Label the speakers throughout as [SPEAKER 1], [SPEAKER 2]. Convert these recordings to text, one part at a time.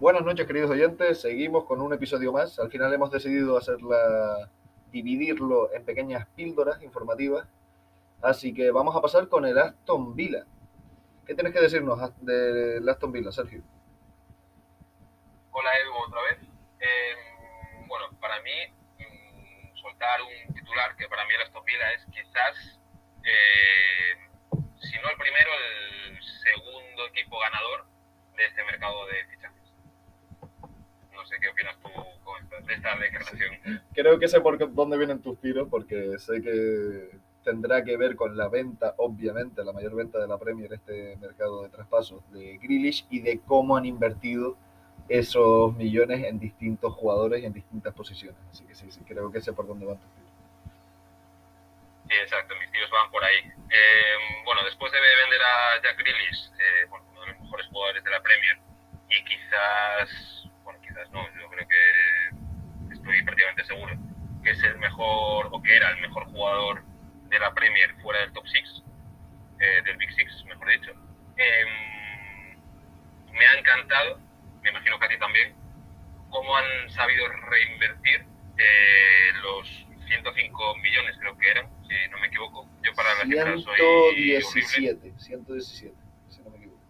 [SPEAKER 1] Buenas noches, queridos oyentes. Seguimos con un episodio más. Al final hemos decidido hacerla, dividirlo en pequeñas píldoras informativas. Así que vamos a pasar con el Aston Villa. ¿Qué tienes que decirnos del Aston Villa, Sergio?
[SPEAKER 2] Hola, Edu, otra vez. Eh, bueno, para mí, mm, soltar un titular que para mí el Aston Villa es quizás, eh, si no el primero, el segundo equipo ganador de este mercado de fichajes. Sé qué opinas tú de esta declaración.
[SPEAKER 1] Creo que sé por dónde vienen tus tiros, porque sé que tendrá que ver con la venta, obviamente, la mayor venta de la Premier, este mercado de traspasos de Grealish y de cómo han invertido esos millones en distintos jugadores y en distintas posiciones. Así que sí, sí, creo que sé por dónde van tus tiros.
[SPEAKER 2] Sí, exacto, mis tiros van por ahí. Eh, bueno, después de vender a Jack Grealish, eh, bueno, uno de los mejores jugadores de la Premier, y quizás prácticamente seguro que es el mejor, o que era el mejor jugador de la Premier fuera del top 6, eh, del Big Six, mejor dicho. Eh, me ha encantado, me imagino que a ti también, cómo han sabido reinvertir eh, los 105 millones, creo que eran, si no me equivoco. Yo para la cifra soy
[SPEAKER 1] 117, 117, si no me equivoco.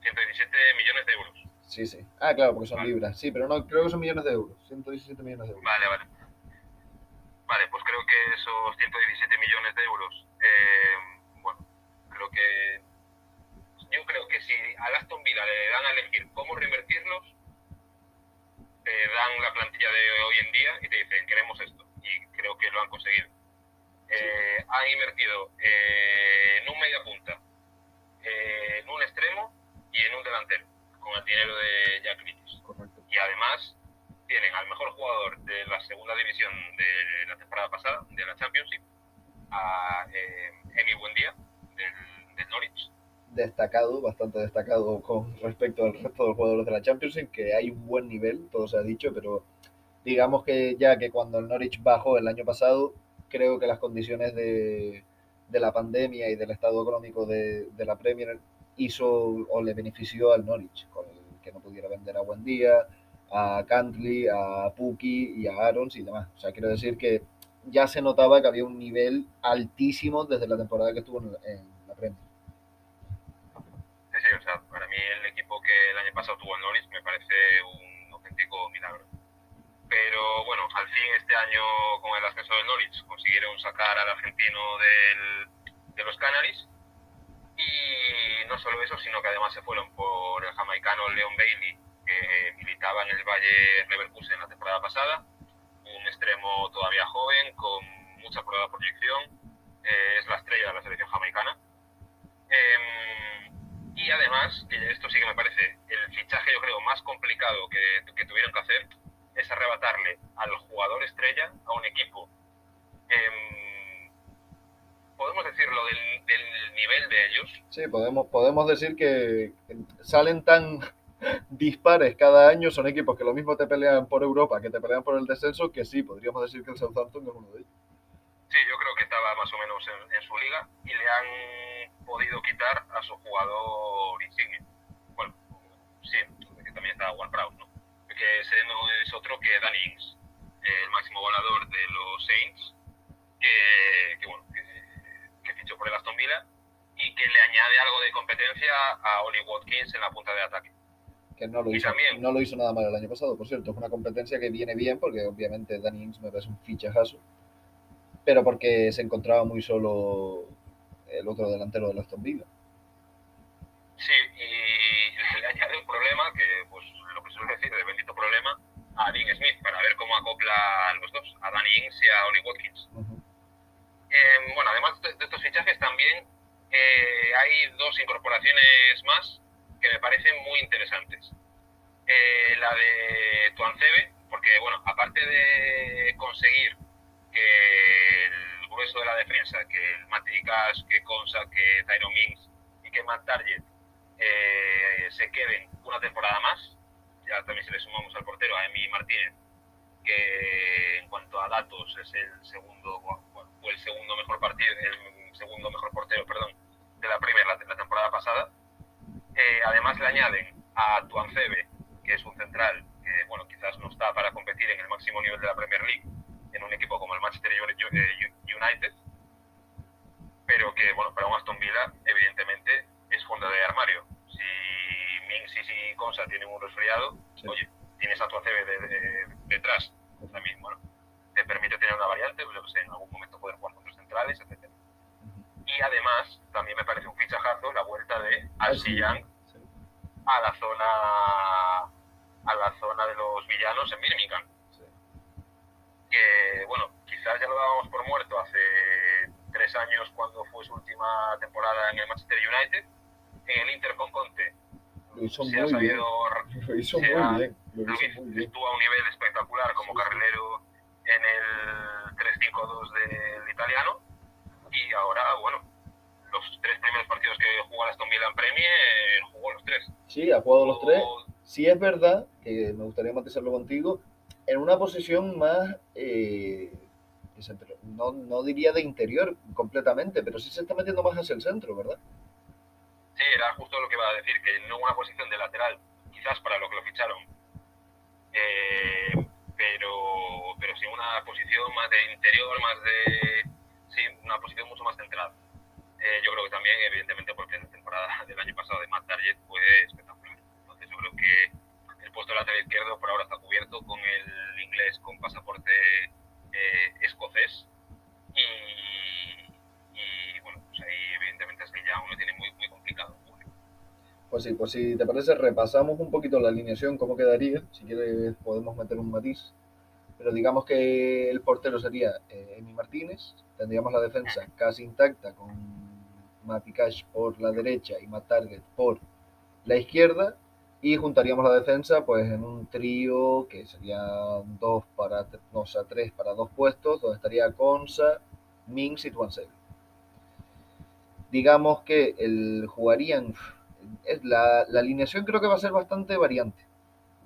[SPEAKER 2] 117 millones de euros.
[SPEAKER 1] Sí, sí. Ah, claro, porque son libras. Sí, pero no, creo que son millones de euros. 117 millones de euros.
[SPEAKER 2] Vale, vale. Vale, pues creo que esos 117 millones de euros, eh, bueno, creo que yo creo que si a Aston Villa le dan a elegir cómo reinvertirlos, te dan la plantilla de hoy en día y te dicen queremos esto y creo que lo han conseguido. Eh, han invertido eh, en un media punta, eh, en un extremo y en un delantero de Jack Grealish. Y además tienen al mejor jugador de la segunda división de la temporada pasada, de la Championship, a eh, Emi Buendía, del, del Norwich.
[SPEAKER 1] Destacado, bastante destacado con respecto al resto de los jugadores de la Championship, que hay un buen nivel, todo se ha dicho, pero digamos que ya que cuando el Norwich bajó el año pasado, creo que las condiciones de, de la pandemia y del estado económico de, de, la Premier hizo o le benefició al Norwich, con el que no pudiera vender a Buendía, a Cantley, a Puki y a Arons y demás. O sea, quiero decir que ya se notaba que había un nivel altísimo desde la temporada que estuvo en la, en la Premier.
[SPEAKER 2] Sí, sí, o sea, para mí el equipo que el año pasado tuvo el Norwich me parece un auténtico milagro. Pero bueno, al fin este año con el ascenso del Norwich consiguieron sacar al argentino del, de los Canaries y no solo eso, sino que además se fueron por el jamaicano Leon Bailey que militaba en el Valle Leverkusen la temporada pasada, un extremo todavía joven, con mucha prueba proyección, eh, es la estrella de la selección jamaicana. Eh, y además, que esto sí que me parece el fichaje, yo creo, más complicado que, que tuvieron que hacer, es arrebatarle al jugador estrella a un equipo. Eh, podemos decirlo del, del, nivel de ellos.
[SPEAKER 1] Sí, podemos, podemos decir que salen tan dispares cada año, son equipos que lo mismo te pelean por Europa que te pelean por el descenso, que sí, podríamos decir que el Southampton es uno de ellos.
[SPEAKER 2] Sí, yo creo que estaba más o menos en, en su liga y le han podido quitar a su jugador insignia. Bueno, sí, que también está Ward Prowse, ¿no? Que ese no es otro que Danny Ings, el máximo volador de los Saints, que, que bueno, que, que fichó por el Aston Villa y que le añade algo de competencia a Oli Watkins en la punta de ataque
[SPEAKER 1] que no lo, hizo, no lo hizo nada mal el año pasado, por cierto. Es una competencia que viene bien, porque obviamente Danny Ings me parece un fichajazo, pero porque se encontraba muy solo el otro delantero de Aston Villa.
[SPEAKER 2] Sí, y le añade un problema, que pues lo que suele decir, de bendito problema, a Dean Smith, para ver cómo acopla a los dos, a Danny Ings y a Oli Watkins. Uh -huh. eh, bueno, además de, de, estos fichajes también eh, hay dos incorporaciones más que me parecen muy interesantes. Eh, la de Tuancebe, porque, bueno, aparte de conseguir que el grueso de la defensa, que el Matricas, que Consa, que Tyron Mings y que Matt Target eh, se queden una temporada más, ya también se le sumamos al portero, a Emi Martínez, que en cuanto a datos es el segundo, fue el segundo mejor partido, el segundo mejor portero, perdón, de la primera, la, la temporada pasada. Eh, además le añaden a Tuancebe, que es un central que, bueno, quizás no está para competir en el máximo nivel de la Premier League en un equipo como el Manchester United, pero que, bueno, para un Aston Villa, evidentemente, es fondo de armario. Si Mings y Consa tienen un resfriado, oye, tienes a tu ACB detrás, también, bueno, te permite tener una variante, en algún momento poder jugar con tres centrales, etc. Y además, también me parece un fichajazo la vuelta de Alci Young a la zona a la zona de los villanos en Birmingham. Que, bueno, quizás ya lo dábamos por muerto hace tres años cuando fue su última temporada en el Manchester United. En el Inter con Conte
[SPEAKER 1] lo hizo muy bien. Lo hizo muy bien. Lo
[SPEAKER 2] hizo muy bien. Estuvo a un nivel espectacular como carrilero en el 3-5-2 del italiano. Y ahora, bueno, los tres primeros partidos que jugó Aston Villa en Premier, jugó los tres.
[SPEAKER 1] Sí, ha jugado los tres. Sí es verdad, que me gustaría matizarlo contigo, en una posición más, eh, no, no diría de interior completamente, pero sí se está metiendo más hacia el centro, ¿verdad?
[SPEAKER 2] Sí, era justo lo que iba a decir, que no una posición de lateral, quizás para lo que lo ficharon, eh, pero, pero sí una posición más de interior, más de... Sí, una posición mucho más centrada. Eh, yo creo que también, evidentemente, porque la temporada del año pasado de Matt Target fue espectacular. Entonces yo creo que el puesto de lateral izquierdo por ahora está cubierto con el inglés con pasaporte eh, escocés. Y, y, bueno, pues ahí evidentemente es que ya uno tiene muy, muy complicado.
[SPEAKER 1] Pues sí, pues si te parece, repasamos un poquito la alineación, cómo quedaría. Si quieres, podemos meter un matiz. Pero digamos que el portero sería eh, Emi Martínez. Tendríamos la defensa casi intacta con Mati Cash por la derecha y Matt Target por la izquierda. Y juntaríamos la defensa pues en un trío que sería dos para, no, o tres para dos puestos, donde estaría Consa, Mings y Tuancel. Digamos que el jugarían, la, la alineación creo que va a ser bastante variante.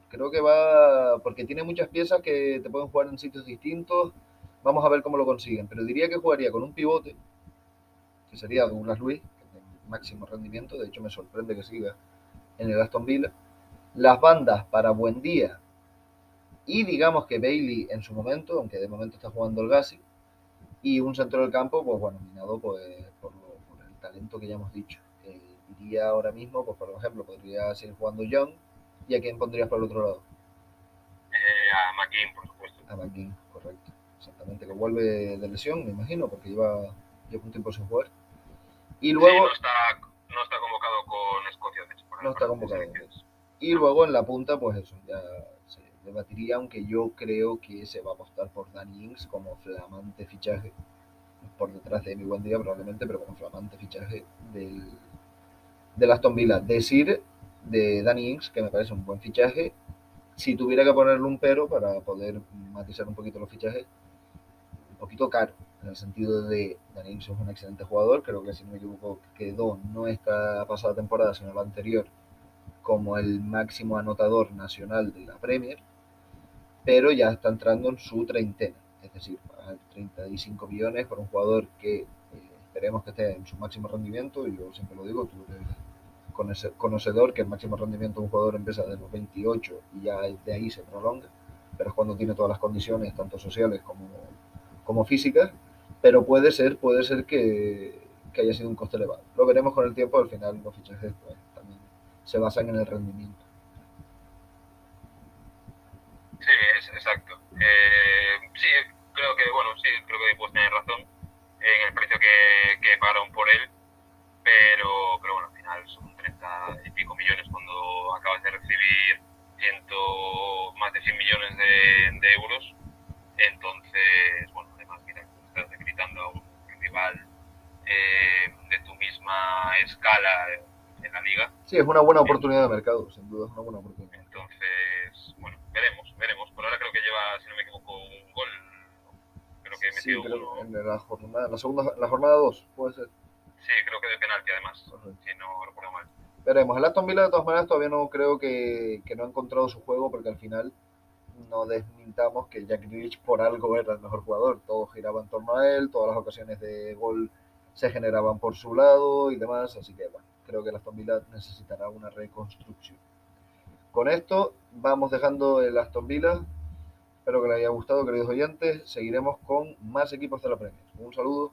[SPEAKER 1] Creo que va, porque tiene muchas piezas que te pueden jugar en sitios distintos. Vamos a ver cómo lo consiguen. Pero diría que jugaría con un pivote, que sería Douglas Luis, que máximo rendimiento, de hecho me sorprende que siga en el Aston Villa. Las bandas para Buen Día y digamos que Bailey en su momento, aunque de momento está jugando el Gassi, y un centro del campo, pues bueno, minado pues, por, el talento que ya hemos dicho. Eh, iría ahora mismo, pues por ejemplo, podría seguir jugando Young, ¿y a quién pondrías por el otro lado?
[SPEAKER 2] Eh, a McGinn, por supuesto.
[SPEAKER 1] A McGinn, correcto. Exactamente, que vuelve de lesión, me imagino, porque lleva, lleva un tiempo sin jugar. Y luego...
[SPEAKER 2] no, está, no está convocado con Escocia, de hecho.
[SPEAKER 1] no está convocado. Y luego en la punta, pues eso, ya se debatiría, aunque yo creo que se va a apostar por Danny Ings como flamante fichaje. Por detrás de mi buen día probablemente, pero como flamante fichaje del, del Aston Villa. Decir de Danny Ings, que me parece un buen fichaje, si tuviera que ponerle un pero para poder matizar un poquito los fichajes, un poquito caro en el sentido de Daniel es un excelente jugador, creo que si no me equivoco quedó no esta pasada temporada, sino la anterior, como el máximo anotador nacional de la Premier, pero ya está entrando en su treintena, es decir, 35 millones por un jugador que eh, esperemos que esté en su máximo rendimiento, y yo siempre lo digo, tú eres conocedor que el máximo rendimiento de un jugador empieza de los 28 y ya de ahí se prolonga, pero es cuando tiene todas las condiciones, tanto sociales como, como físicas, pero puede ser, puede ser que, que, haya sido un coste elevado. Lo veremos con el tiempo, al final los fichajes pues, también se basan en el rendimiento.
[SPEAKER 2] Sí, exacto. Eh, sí, creo que, bueno, sí, creo que puedes tener razón en el precio que, que pagaron por él, pero, pero bueno, al final son 30 y pico millones cuando acabas de recibir ciento, más de 100 millones de euros.
[SPEAKER 1] Sí, es una buena oportunidad de mercado, sin duda es una buena oportunidad.
[SPEAKER 2] Entonces, bueno, veremos, veremos. Por ahora creo que lleva, si no me equivoco, un gol. Creo que
[SPEAKER 1] sí, creo en la jornada, la segunda, la jornada 2, puede ser.
[SPEAKER 2] Sí, creo que de penalti además, si no recuerdo mal.
[SPEAKER 1] Veremos, el Aston Villa de todas maneras todavía no creo que, que no ha encontrado su juego porque al final no desmintamos que Jack Grealish por algo era el mejor jugador. Todo giraba en torno a él, todas las ocasiones de gol se generaban por su lado y demás. Así que bueno, creo que la Villa necesitará una reconstrucción. Con esto vamos dejando el Aston. Espero que les haya gustado, queridos oyentes. Seguiremos con más equipos de la Premier. Un saludo.